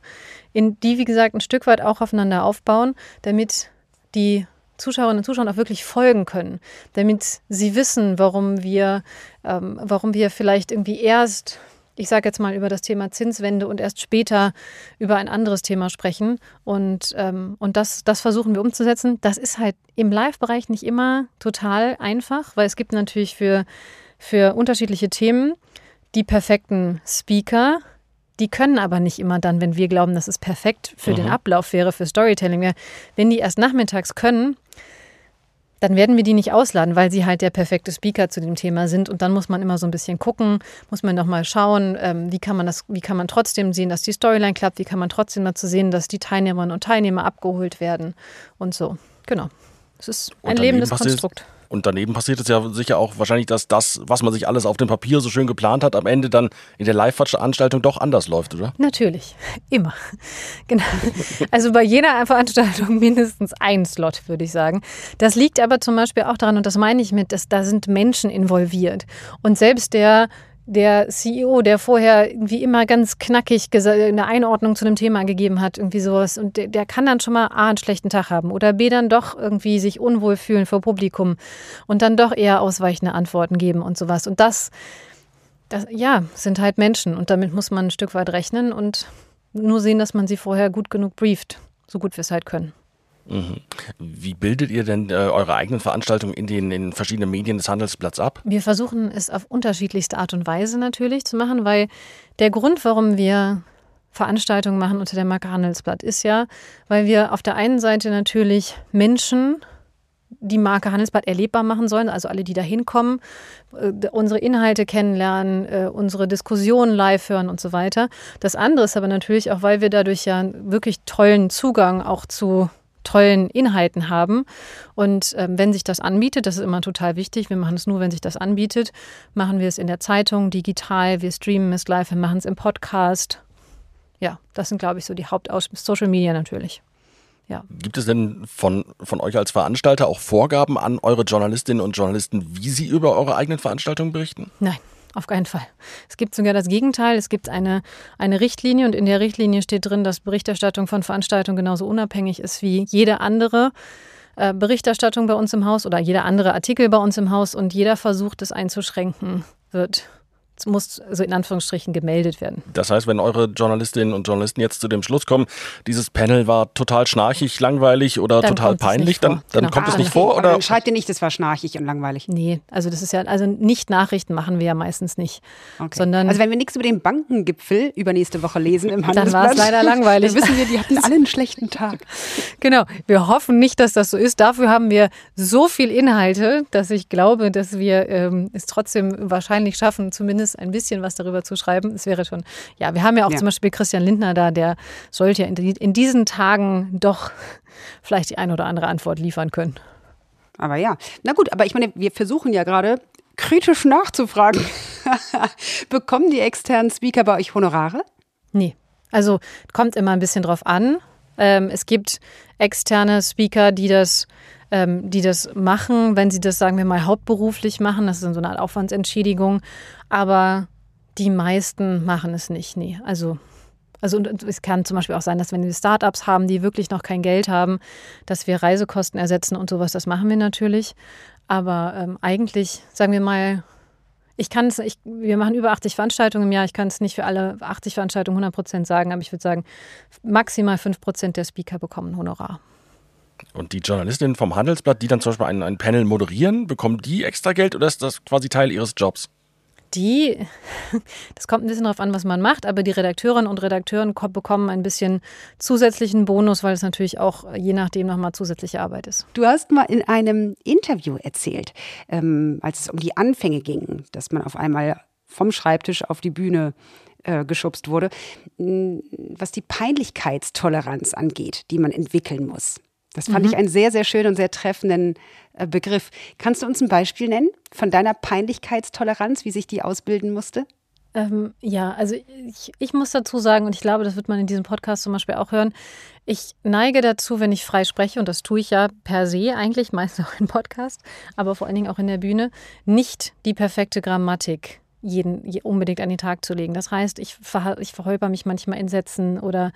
in die, wie gesagt, ein Stück weit auch aufeinander aufbauen, damit die Zuschauerinnen und Zuschauer auch wirklich folgen können, damit sie wissen, warum wir, ähm, warum wir vielleicht irgendwie erst, ich sage jetzt mal, über das Thema Zinswende und erst später über ein anderes Thema sprechen. Und, ähm, und das, das versuchen wir umzusetzen. Das ist halt im Live-Bereich nicht immer total einfach, weil es gibt natürlich für, für unterschiedliche Themen die perfekten Speaker, die können aber nicht immer dann, wenn wir glauben, dass es perfekt für mhm. den Ablauf wäre, für Storytelling Wenn die erst nachmittags können, dann werden wir die nicht ausladen, weil sie halt der perfekte Speaker zu dem Thema sind. Und dann muss man immer so ein bisschen gucken, muss man nochmal schauen, ähm, wie kann man das, wie kann man trotzdem sehen, dass die Storyline klappt, wie kann man trotzdem dazu sehen, dass die Teilnehmerinnen und Teilnehmer abgeholt werden und so. Genau. Es ist ein lebendes Konstrukt. Und daneben passiert es ja sicher auch wahrscheinlich, dass das, was man sich alles auf dem Papier so schön geplant hat, am Ende dann in der Live-Veranstaltung doch anders läuft, oder? Natürlich, <laughs> immer. Genau. Also bei jeder Veranstaltung <laughs> mindestens ein Slot, würde ich sagen. Das liegt aber zum Beispiel auch daran, und das meine ich mit, dass da sind Menschen involviert. Und selbst der der CEO, der vorher irgendwie immer ganz knackig eine Einordnung zu einem Thema gegeben hat, irgendwie sowas. Und der, der, kann dann schon mal A, einen schlechten Tag haben oder B, dann doch irgendwie sich unwohl fühlen vor Publikum und dann doch eher ausweichende Antworten geben und sowas. Und das, das, ja, sind halt Menschen und damit muss man ein Stück weit rechnen und nur sehen, dass man sie vorher gut genug brieft, so gut wir es halt können. Wie bildet ihr denn äh, eure eigenen Veranstaltungen in den in verschiedenen Medien des Handelsblatts ab? Wir versuchen es auf unterschiedlichste Art und Weise natürlich zu machen, weil der Grund, warum wir Veranstaltungen machen unter der Marke Handelsblatt ist ja, weil wir auf der einen Seite natürlich Menschen die Marke Handelsblatt erlebbar machen sollen, also alle, die da hinkommen, äh, unsere Inhalte kennenlernen, äh, unsere Diskussionen live hören und so weiter. Das andere ist aber natürlich auch, weil wir dadurch ja wirklich tollen Zugang auch zu tollen Inhalten haben. Und ähm, wenn sich das anbietet, das ist immer total wichtig, wir machen es nur, wenn sich das anbietet, machen wir es in der Zeitung, digital, wir streamen es live, wir machen es im Podcast. Ja, das sind, glaube ich, so die Hauptaus Social Media natürlich. Ja. Gibt es denn von, von euch als Veranstalter auch Vorgaben an eure Journalistinnen und Journalisten, wie sie über eure eigenen Veranstaltungen berichten? Nein auf keinen Fall. Es gibt sogar das Gegenteil. Es gibt eine, eine Richtlinie und in der Richtlinie steht drin, dass Berichterstattung von Veranstaltungen genauso unabhängig ist wie jede andere äh, Berichterstattung bei uns im Haus oder jeder andere Artikel bei uns im Haus und jeder Versuch, das einzuschränken, wird muss so in Anführungsstrichen gemeldet werden. Das heißt, wenn eure Journalistinnen und Journalisten jetzt zu dem Schluss kommen, dieses Panel war total schnarchig, langweilig oder dann total peinlich, dann, dann genau. kommt es nicht ah, vor? Oder? Dann schreibt ihr nicht, das war schnarchig und langweilig. Nee, also das ist ja, also nicht Nachrichten machen wir ja meistens nicht. Okay. Sondern also wenn wir nichts über den Bankengipfel übernächste Woche lesen im <laughs> Handelsblatt, dann war es leider langweilig. Dann wissen wir, die hatten alle einen schlechten Tag. <laughs> Genau, wir hoffen nicht, dass das so ist. Dafür haben wir so viel Inhalte, dass ich glaube, dass wir ähm, es trotzdem wahrscheinlich schaffen, zumindest ein bisschen was darüber zu schreiben. Es wäre schon, ja, wir haben ja auch ja. zum Beispiel Christian Lindner da, der sollte ja in, in diesen Tagen doch vielleicht die ein oder andere Antwort liefern können. Aber ja, na gut, aber ich meine, wir versuchen ja gerade kritisch nachzufragen. <laughs> Bekommen die externen Speaker bei euch Honorare? Nee. Also kommt immer ein bisschen drauf an. Ähm, es gibt externe Speaker, die das, ähm, die das machen, wenn sie das, sagen wir mal, hauptberuflich machen. Das ist so eine Art Aufwandsentschädigung. Aber die meisten machen es nicht, nee. Also, also es kann zum Beispiel auch sein, dass wenn wir Startups haben, die wirklich noch kein Geld haben, dass wir Reisekosten ersetzen und sowas, das machen wir natürlich. Aber ähm, eigentlich, sagen wir mal, Ich kann es, wir machen über 80 Veranstaltungen im Jahr. Ich kann es nicht für alle 80 Veranstaltungen 100 Prozent sagen, aber ich würde sagen, maximal 5 Prozent der Speaker bekommen Honorar. Und die Journalistinnen vom Handelsblatt, die dann zum Beispiel ein, ein Panel moderieren, bekommen die extra Geld oder ist das quasi Teil ihres Jobs? Die, <laughs> das kommt ein bisschen darauf an, was man macht, aber die Redakteurinnen und Redakteuren bekommen ein bisschen zusätzlichen Bonus, weil es natürlich auch je nachdem nochmal zusätzliche Arbeit ist. Du hast mal in einem Interview erzählt, ähm, als es um die Anfänge ging, dass man auf einmal vom Schreibtisch auf die Bühne äh, geschubst wurde, was die Peinlichkeitstoleranz angeht, die man entwickeln muss. Das fand mhm. ich einen sehr, sehr schönen und sehr treffenden äh, Begriff. Kannst du uns ein Beispiel nennen von deiner Peinlichkeitstoleranz, wie sich die ausbilden musste? Ähm, ja, also ich, ich muss dazu sagen, und ich glaube, das wird man in diesem Podcast zum Beispiel auch hören, ich neige dazu, wenn ich frei spreche, und das tue ich ja per se eigentlich, meistens <laughs> auch im Podcast, aber vor allen Dingen auch in der Bühne, nicht die perfekte Grammatik jeden unbedingt an den Tag zu legen. Das heißt, ich, ver, ich verholper mich manchmal in Sätzen oder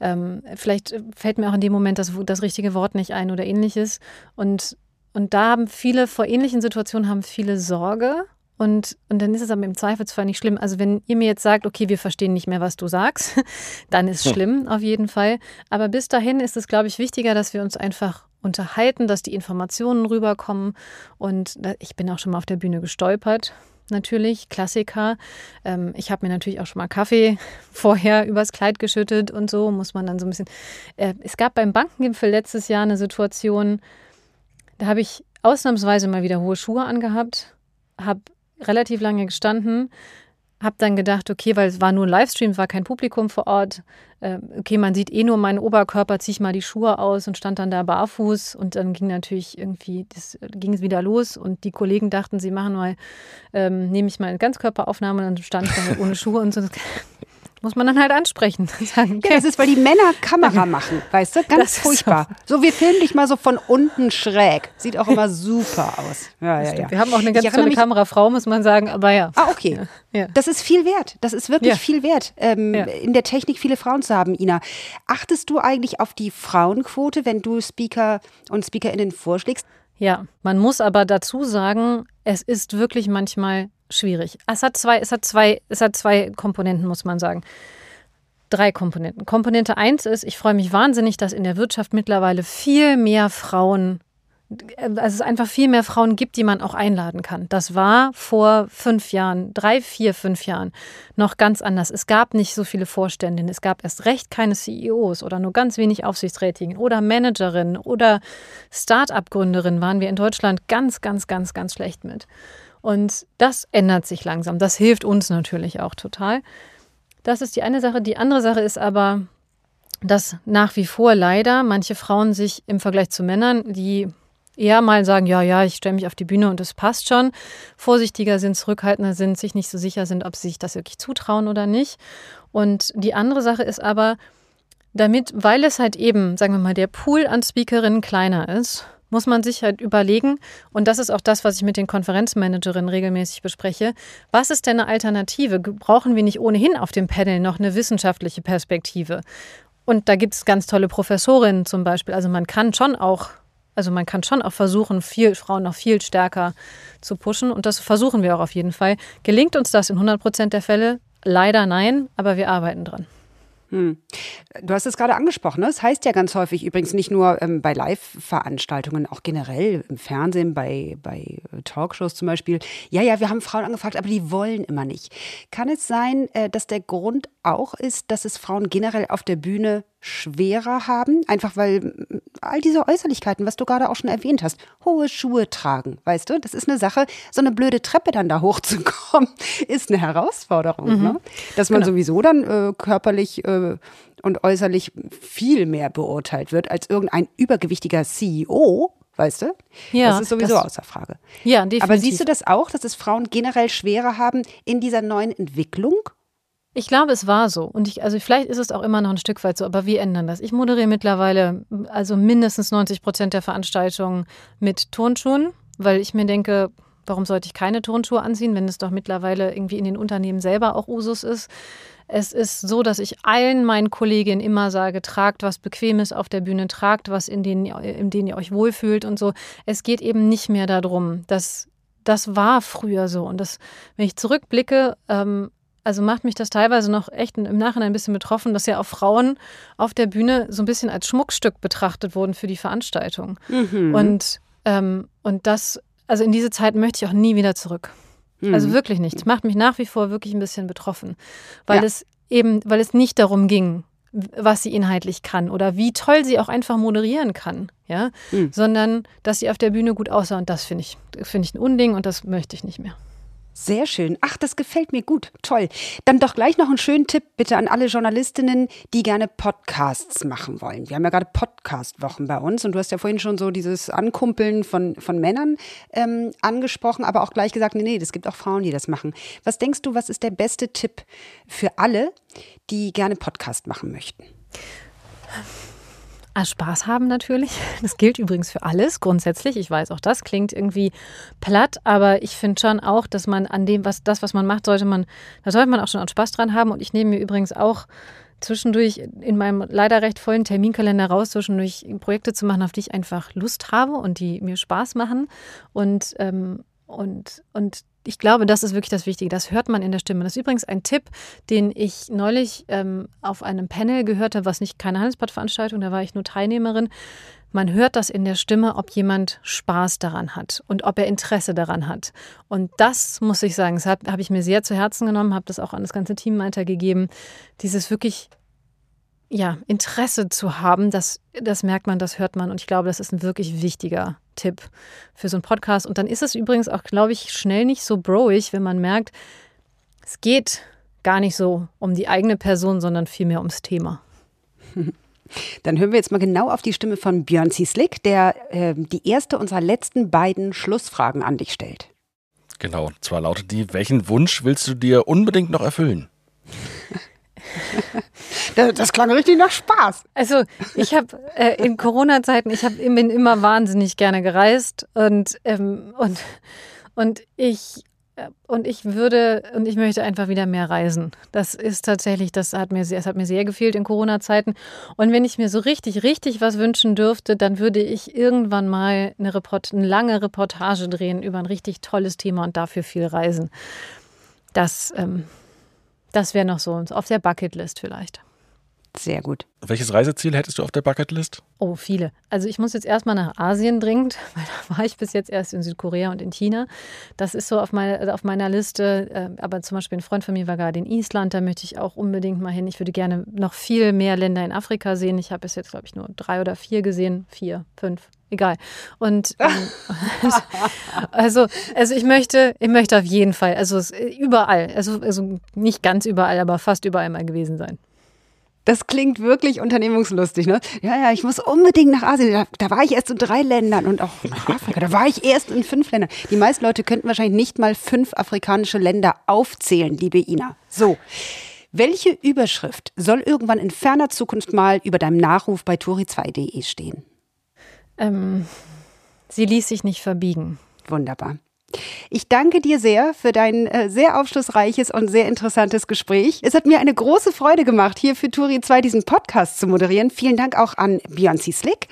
ähm, vielleicht fällt mir auch in dem Moment das, das richtige Wort nicht ein oder ähnliches. Und, und da haben viele, vor ähnlichen Situationen haben viele Sorge. Und, und dann ist es aber im Zweifelsfall nicht schlimm. Also wenn ihr mir jetzt sagt, okay, wir verstehen nicht mehr, was du sagst, <laughs> dann ist es <laughs> schlimm auf jeden Fall. Aber bis dahin ist es, glaube ich, wichtiger, dass wir uns einfach unterhalten, dass die Informationen rüberkommen. Und ich bin auch schon mal auf der Bühne gestolpert natürlich, Klassiker. Ähm, ich habe mir natürlich auch schon mal Kaffee <laughs> vorher übers Kleid geschüttet und so, muss man dann so ein bisschen. Äh, es gab beim Bankengipfel letztes Jahr eine Situation, da habe ich ausnahmsweise mal wieder hohe Schuhe angehabt, habe relativ lange gestanden, habe dann gedacht, okay, weil es war nur ein Livestream, war kein Publikum vor Ort. Äh, okay, man sieht eh nur meinen Oberkörper, ziehe ich mal die Schuhe aus und stand dann da barfuß und dann ging natürlich irgendwie, das ging es wieder los und die Kollegen dachten, sie machen mal, ähm, nehme ich mal eine Ganzkörperaufnahme und dann stand ich da halt ohne Schuhe und so. <laughs> Muss man dann halt ansprechen. Sagen, okay. Ja, das ist, weil die Männer Kamera <laughs> machen, weißt du? Ganz das furchtbar. So. so. wir filmen dich mal so von unten schräg. Sieht auch immer super aus. Ja, ja, ja. Wir haben auch eine ganz tolle Kamerafrau, muss man sagen, aber ja. Ah, okay. Ja. Das ist viel wert. Das ist wirklich viel wert, ähm, in der Technik viele Frauen zu haben, Ina. Achtest du eigentlich auf die Frauenquote, wenn du Speaker und SpeakerInnen vorschlägst? Ja, man muss aber dazu sagen, es ist wirklich manchmal schwierig. Es hat zwei, es hat zwei, es hat zwei Komponenten, muss man sagen. Drei Komponenten. Komponente eins ist, ich freue mich wahnsinnig, dass in der Wirtschaft mittlerweile viel mehr Frauen also es einfach viel mehr Frauen gibt, die man auch einladen kann. Das war vor fünf Jahren, drei, vier, fünf Jahren noch ganz anders. Es gab nicht so viele Vorständinnen, es gab erst recht keine CEOs oder nur ganz wenig Aufsichtsrätigen oder Managerinnen oder Start-up-Gründerinnen waren wir in Deutschland ganz, ganz, ganz, ganz schlecht mit. Und das ändert sich langsam. Das hilft uns natürlich auch total. Das ist die eine Sache. Die andere Sache ist aber, dass nach wie vor leider manche Frauen sich im Vergleich zu Männern, die eher mal sagen, ja, ja, ich stelle mich auf die Bühne und es passt schon, vorsichtiger sind, zurückhaltender sind, sich nicht so sicher sind, ob sie sich das wirklich zutrauen oder nicht. Und die andere Sache ist aber, damit, weil es halt eben, sagen wir mal, der Pool an Speakerinnen kleiner ist muss man sich halt überlegen, und das ist auch das, was ich mit den Konferenzmanagerinnen regelmäßig bespreche, was ist denn eine Alternative? Brauchen wir nicht ohnehin auf dem Panel noch eine wissenschaftliche Perspektive? Und da gibt es ganz tolle Professorinnen zum Beispiel. Also man kann schon auch, also man kann schon auch versuchen, viel, Frauen noch viel stärker zu pushen. Und das versuchen wir auch auf jeden Fall. Gelingt uns das in 100 Prozent der Fälle? Leider nein, aber wir arbeiten dran. Hm. Du hast es gerade angesprochen. Ne? Das heißt ja ganz häufig übrigens nicht nur ähm, bei Live-Veranstaltungen, auch generell im Fernsehen, bei, bei Talkshows zum Beispiel. Ja, ja, wir haben Frauen angefragt, aber die wollen immer nicht. Kann es sein, äh, dass der Grund auch ist, dass es Frauen generell auf der Bühne schwerer haben, einfach weil all diese Äußerlichkeiten, was du gerade auch schon erwähnt hast, hohe Schuhe tragen, weißt du, das ist eine Sache, so eine blöde Treppe dann da hochzukommen, <laughs> ist eine Herausforderung, mhm. ne? dass man genau. sowieso dann äh, körperlich äh, und äußerlich viel mehr beurteilt wird als irgendein übergewichtiger CEO, weißt du? Ja, das ist sowieso das, außer Frage. Ja, definitiv. Aber siehst du das auch, dass es Frauen generell schwerer haben in dieser neuen Entwicklung? Ich glaube, es war so. Und ich, also vielleicht ist es auch immer noch ein Stück weit so, aber wir ändern das. Ich moderiere mittlerweile also mindestens 90 Prozent der Veranstaltungen mit Turnschuhen, weil ich mir denke, warum sollte ich keine Turnschuhe anziehen, wenn es doch mittlerweile irgendwie in den Unternehmen selber auch Usus ist. Es ist so, dass ich allen meinen Kolleginnen immer sage, tragt was Bequemes auf der Bühne, tragt was, in denen, in denen ihr euch wohlfühlt und so. Es geht eben nicht mehr darum, dass das war früher so. Und das, wenn ich zurückblicke, ähm, also macht mich das teilweise noch echt im Nachhinein ein bisschen betroffen, dass ja auch Frauen auf der Bühne so ein bisschen als Schmuckstück betrachtet wurden für die Veranstaltung. Mhm. Und, ähm, und das, also in diese Zeit möchte ich auch nie wieder zurück. Mhm. Also wirklich nicht. Das macht mich nach wie vor wirklich ein bisschen betroffen, weil ja. es eben, weil es nicht darum ging, was sie inhaltlich kann oder wie toll sie auch einfach moderieren kann, ja, mhm. sondern dass sie auf der Bühne gut aussah und das finde ich, finde ich ein Unding und das möchte ich nicht mehr. Sehr schön. Ach, das gefällt mir gut. Toll. Dann doch gleich noch einen schönen Tipp bitte an alle Journalistinnen, die gerne Podcasts machen wollen. Wir haben ja gerade Podcast-Wochen bei uns und du hast ja vorhin schon so dieses Ankumpeln von, von Männern ähm, angesprochen, aber auch gleich gesagt, nee, nee, es gibt auch Frauen, die das machen. Was denkst du, was ist der beste Tipp für alle, die gerne Podcast machen möchten? Ah, Spaß haben natürlich. <laughs> Das gilt übrigens für alles grundsätzlich. Ich weiß, auch das klingt irgendwie platt, aber ich finde schon auch, dass man an dem, was das, was man macht, sollte man, da sollte man auch schon auch Spaß dran haben. Und ich nehme mir übrigens auch zwischendurch in meinem leider recht vollen Terminkalender raus, zwischendurch Projekte zu machen, auf die ich einfach Lust habe und die mir Spaß machen. Und, ähm, und, und ich glaube, das ist wirklich das Wichtige. Das hört man in der Stimme. Das ist übrigens ein Tipp, den ich neulich ähm, auf einem Panel gehört habe, was nicht keine Handelsblatt-Veranstaltung, da war ich nur Teilnehmerin. Man hört das in der Stimme, ob jemand Spaß daran hat und ob er Interesse daran hat. Und das muss ich sagen, das habe hab ich mir sehr zu Herzen genommen, habe das auch an das ganze Team weitergegeben. Dieses wirklich ja, Interesse zu haben, das, das merkt man, das hört man. Und ich glaube, das ist ein wirklich wichtiger Tipp für so einen Podcast. Und dann ist es übrigens auch, glaube ich, schnell nicht so broig, wenn man merkt, es geht gar nicht so um die eigene Person, sondern vielmehr ums Thema. <laughs> Dann hören wir jetzt mal genau auf die Stimme von Björn Zieslik, der äh, die erste unserer letzten beiden Schlussfragen an dich stellt. Genau, zwar lautet die, welchen Wunsch willst du dir unbedingt noch erfüllen? <laughs> Das klang richtig nach Spaß. Also ich habe äh, in Corona-Zeiten, ich hab, bin immer wahnsinnig gerne gereist und, ähm, und, und ich äh, und ich würde und ich möchte einfach wieder mehr reisen. Das ist tatsächlich, das hat mir sehr, es hat mir sehr gefehlt in Corona-Zeiten. Und wenn ich mir so richtig, richtig was wünschen dürfte, dann würde ich irgendwann mal eine, Report, eine lange Reportage drehen über ein richtig tolles Thema und dafür viel reisen. Das ähm, das wäre noch so auf der Bucketlist vielleicht. Sehr gut. Welches Reiseziel hättest du auf der Bucketlist? Oh, viele. Also ich muss jetzt erstmal nach Asien dringend, <laughs> weil da war ich bis jetzt erst in Südkorea und in China. Das ist so auf, meine, auf meiner Liste. Äh, aber zum Beispiel ein Freund von mir war gerade in Island, da möchte ich auch unbedingt mal hin. Ich würde gerne noch viel mehr Länder in Afrika sehen. Ich habe bis jetzt, glaube ich, nur drei oder vier gesehen. Vier, fünf, egal. Und <laughs> ähm, <laughs> also, also ich möchte, ich möchte auf jeden Fall, also überall, also, also nicht ganz überall, aber fast überall mal gewesen sein. Das klingt wirklich unternehmungslustig, ne? Ja, ja, ich muss unbedingt nach Asien. Da, da, war ich erst in drei Ländern und auch nach <laughs> Afrika. Da war ich erst in fünf Ländern. Die meisten Leute könnten wahrscheinlich nicht mal fünf afrikanische Länder aufzählen, liebe Ina. So. Welche Überschrift soll irgendwann in ferner Zukunft mal über deinem Nachruf bei tori2.de stehen? Ähm, sie ließ sich nicht verbiegen. Wunderbar. Ich danke dir sehr für dein äh, sehr aufschlussreiches und sehr interessantes Gespräch. Es hat mir eine große Freude gemacht, hier für Turi 2 diesen Podcast zu moderieren. Vielen Dank auch an Beyoncé Slick.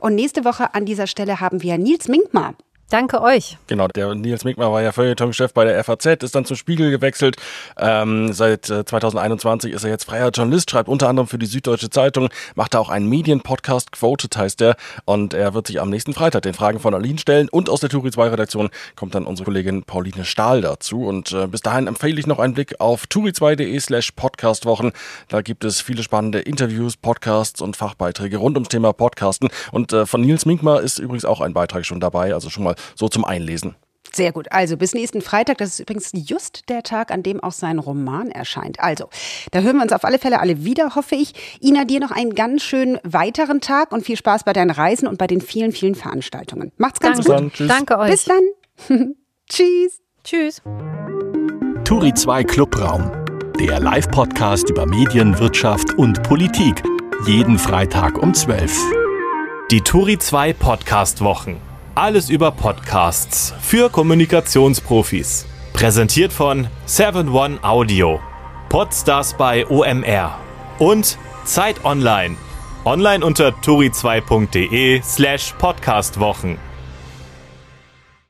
Und nächste Woche an dieser Stelle haben wir Nils Minkmar. Danke euch. Genau, der Nils Minkmar war ja Feuilleton-Chef bei der FAZ, ist dann zum Spiegel gewechselt. Ähm, seit 2021 äh, ist er jetzt freier Journalist, schreibt unter anderem für die Süddeutsche Zeitung, macht da auch einen Medienpodcast, Quoted heißt der. Und er wird sich am nächsten Freitag den Fragen von Aline stellen. Und aus der Turi 2 Redaktion kommt dann unsere Kollegin Pauline Stahl dazu. Und äh, bis dahin empfehle ich noch einen Blick auf turi2.de slash podcastwochen. Da gibt es viele spannende Interviews, Podcasts und Fachbeiträge rund ums Thema Podcasten. Und äh, von Nils Minkmar ist übrigens auch ein Beitrag schon dabei, also schon mal so zum Einlesen. Sehr gut. Also bis nächsten Freitag. Das ist übrigens just der Tag, an dem auch sein Roman erscheint. Also, da hören wir uns auf alle Fälle alle wieder, hoffe ich. Ina, dir noch einen ganz schönen weiteren Tag und viel Spaß bei deinen Reisen und bei den vielen, vielen Veranstaltungen. Macht's ganz Danke. gut. Tschüss. Danke euch. Bis dann. <laughs> Tschüss. Tschüss. Turi 2 Clubraum. Der Live-Podcast über Medien, Wirtschaft und Politik. Jeden Freitag um 12. Die Turi 2 Podcast Wochen. Alles über Podcasts für Kommunikationsprofis. Präsentiert von 7one Audio. Podstars bei OMR. Und Zeit Online. Online unter turi2.de slash podcastwochen.